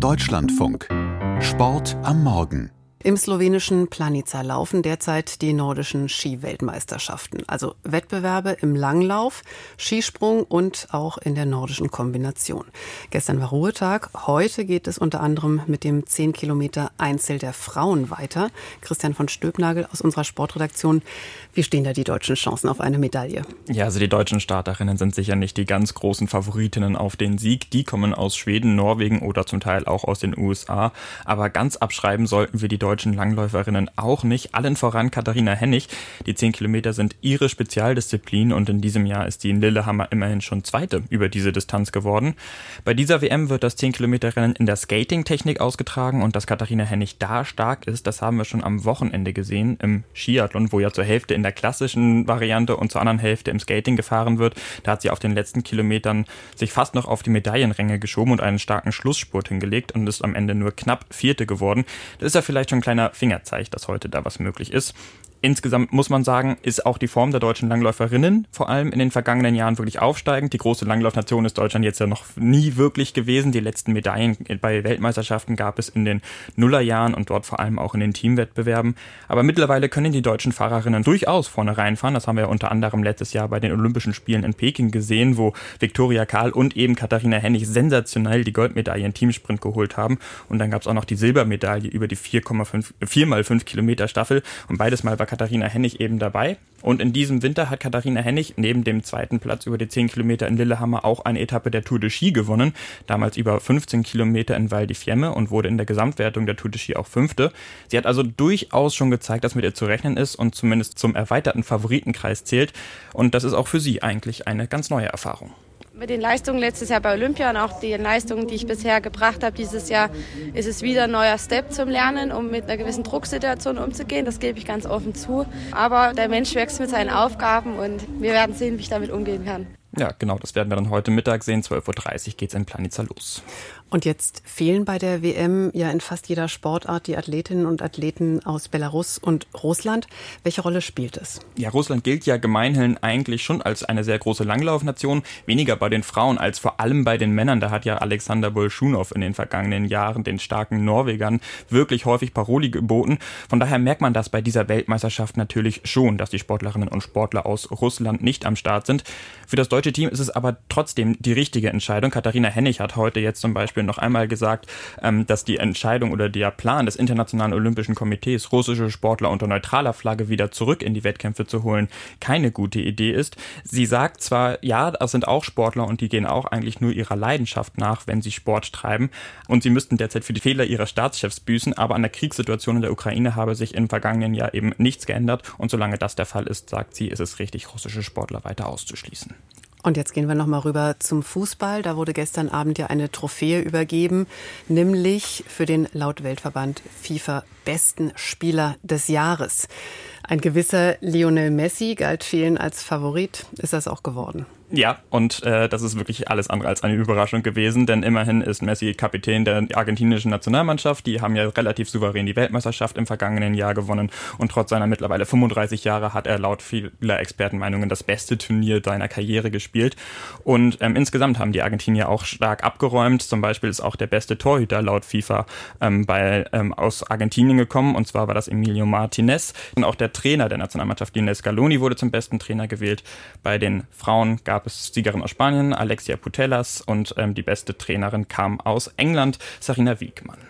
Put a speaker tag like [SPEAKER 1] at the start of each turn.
[SPEAKER 1] Deutschlandfunk. Sport am Morgen.
[SPEAKER 2] Im slowenischen Planica laufen derzeit die nordischen Skiweltmeisterschaften, also Wettbewerbe im Langlauf, Skisprung und auch in der nordischen Kombination. Gestern war Ruhetag, heute geht es unter anderem mit dem 10 Kilometer Einzel der Frauen weiter. Christian von Stöbnagel aus unserer Sportredaktion. Wie stehen da die deutschen Chancen auf eine Medaille?
[SPEAKER 3] Ja, also die deutschen Starterinnen sind sicher nicht die ganz großen Favoritinnen auf den Sieg. Die kommen aus Schweden, Norwegen oder zum Teil auch aus den USA. Aber ganz abschreiben sollten wir die deutschen Langläuferinnen auch nicht. Allen voran Katharina Hennig. Die 10 Kilometer sind ihre Spezialdisziplin und in diesem Jahr ist die in Lillehammer immerhin schon Zweite über diese Distanz geworden. Bei dieser WM wird das 10 Kilometer Rennen in der Skating-Technik ausgetragen und dass Katharina Hennig da stark ist, das haben wir schon am Wochenende gesehen im Skiathlon, wo ja zur Hälfte in der klassischen Variante und zur anderen Hälfte im Skating gefahren wird. Da hat sie auf den letzten Kilometern sich fast noch auf die Medaillenränge geschoben und einen starken Schlussspurt hingelegt und ist am Ende nur knapp Vierte geworden. Das ist ja vielleicht schon ein kleiner Fingerzeig, dass heute da was möglich ist. Insgesamt muss man sagen, ist auch die Form der deutschen Langläuferinnen vor allem in den vergangenen Jahren wirklich aufsteigend. Die große Langlaufnation ist Deutschland jetzt ja noch nie wirklich gewesen. Die letzten Medaillen bei Weltmeisterschaften gab es in den Nullerjahren und dort vor allem auch in den Teamwettbewerben. Aber mittlerweile können die deutschen Fahrerinnen durchaus vorne reinfahren. Das haben wir ja unter anderem letztes Jahr bei den Olympischen Spielen in Peking gesehen, wo Viktoria Karl und eben Katharina Hennig sensationell die Goldmedaille im Teamsprint geholt haben. Und dann gab es auch noch die Silbermedaille über die 4,5 4x5 Kilometer Staffel. Und beides Mal war Katharina Hennig eben dabei. Und in diesem Winter hat Katharina Hennig neben dem zweiten Platz über die 10 Kilometer in Lillehammer auch eine Etappe der Tour de Ski gewonnen. Damals über 15 Kilometer in Val di Fiemme und wurde in der Gesamtwertung der Tour de Ski auch Fünfte. Sie hat also durchaus schon gezeigt, dass mit ihr zu rechnen ist und zumindest zum erweiterten Favoritenkreis zählt. Und das ist auch für sie eigentlich eine ganz neue Erfahrung.
[SPEAKER 4] Mit den Leistungen letztes Jahr bei Olympia und auch den Leistungen, die ich bisher gebracht habe dieses Jahr, ist es wieder ein neuer Step zum Lernen, um mit einer gewissen Drucksituation umzugehen. Das gebe ich ganz offen zu. Aber der Mensch wächst mit seinen Aufgaben und wir werden sehen, wie ich damit umgehen kann.
[SPEAKER 3] Ja, genau, das werden wir dann heute Mittag sehen. 12.30 Uhr geht es in Planica los.
[SPEAKER 2] Und jetzt fehlen bei der WM ja in fast jeder Sportart die Athletinnen und Athleten aus Belarus und Russland. Welche Rolle spielt es?
[SPEAKER 3] Ja, Russland gilt ja gemeinhin eigentlich schon als eine sehr große Langlaufnation. Weniger bei den Frauen als vor allem bei den Männern. Da hat ja Alexander Bolschunow in den vergangenen Jahren den starken Norwegern wirklich häufig Paroli geboten. Von daher merkt man das bei dieser Weltmeisterschaft natürlich schon, dass die Sportlerinnen und Sportler aus Russland nicht am Start sind. Für das deutsche Team ist es aber trotzdem die richtige Entscheidung. Katharina Hennig hat heute jetzt zum Beispiel Beispiel noch einmal gesagt, ähm, dass die Entscheidung oder der Plan des Internationalen Olympischen Komitees, russische Sportler unter neutraler Flagge wieder zurück in die Wettkämpfe zu holen, keine gute Idee ist. Sie sagt zwar, ja, das sind auch Sportler und die gehen auch eigentlich nur ihrer Leidenschaft nach, wenn sie Sport treiben und sie müssten derzeit für die Fehler ihrer Staatschefs büßen, aber an der Kriegssituation in der Ukraine habe sich im vergangenen Jahr eben nichts geändert und solange das der Fall ist, sagt sie, ist es richtig, russische Sportler weiter auszuschließen.
[SPEAKER 2] Und jetzt gehen wir noch mal rüber zum Fußball. Da wurde gestern Abend ja eine Trophäe übergeben, nämlich für den laut Weltverband FIFA besten Spieler des Jahres. Ein gewisser Lionel Messi galt vielen als Favorit. Ist das auch geworden?
[SPEAKER 3] Ja, und äh, das ist wirklich alles andere als eine Überraschung gewesen, denn immerhin ist Messi Kapitän der argentinischen Nationalmannschaft. Die haben ja relativ souverän die Weltmeisterschaft im vergangenen Jahr gewonnen und trotz seiner mittlerweile 35 Jahre hat er laut vieler Expertenmeinungen das beste Turnier seiner Karriere gespielt. Und ähm, insgesamt haben die Argentinier auch stark abgeräumt. Zum Beispiel ist auch der beste Torhüter laut FIFA ähm, bei, ähm, aus Argentinien gekommen und zwar war das Emilio Martinez. Und auch der Trainer der Nationalmannschaft, Lionel Scaloni, wurde zum besten Trainer gewählt. Bei den Frauen gab gab es Siegerin aus Spanien, Alexia Putellas und ähm, die beste Trainerin kam aus England, Sarina Wiegmann.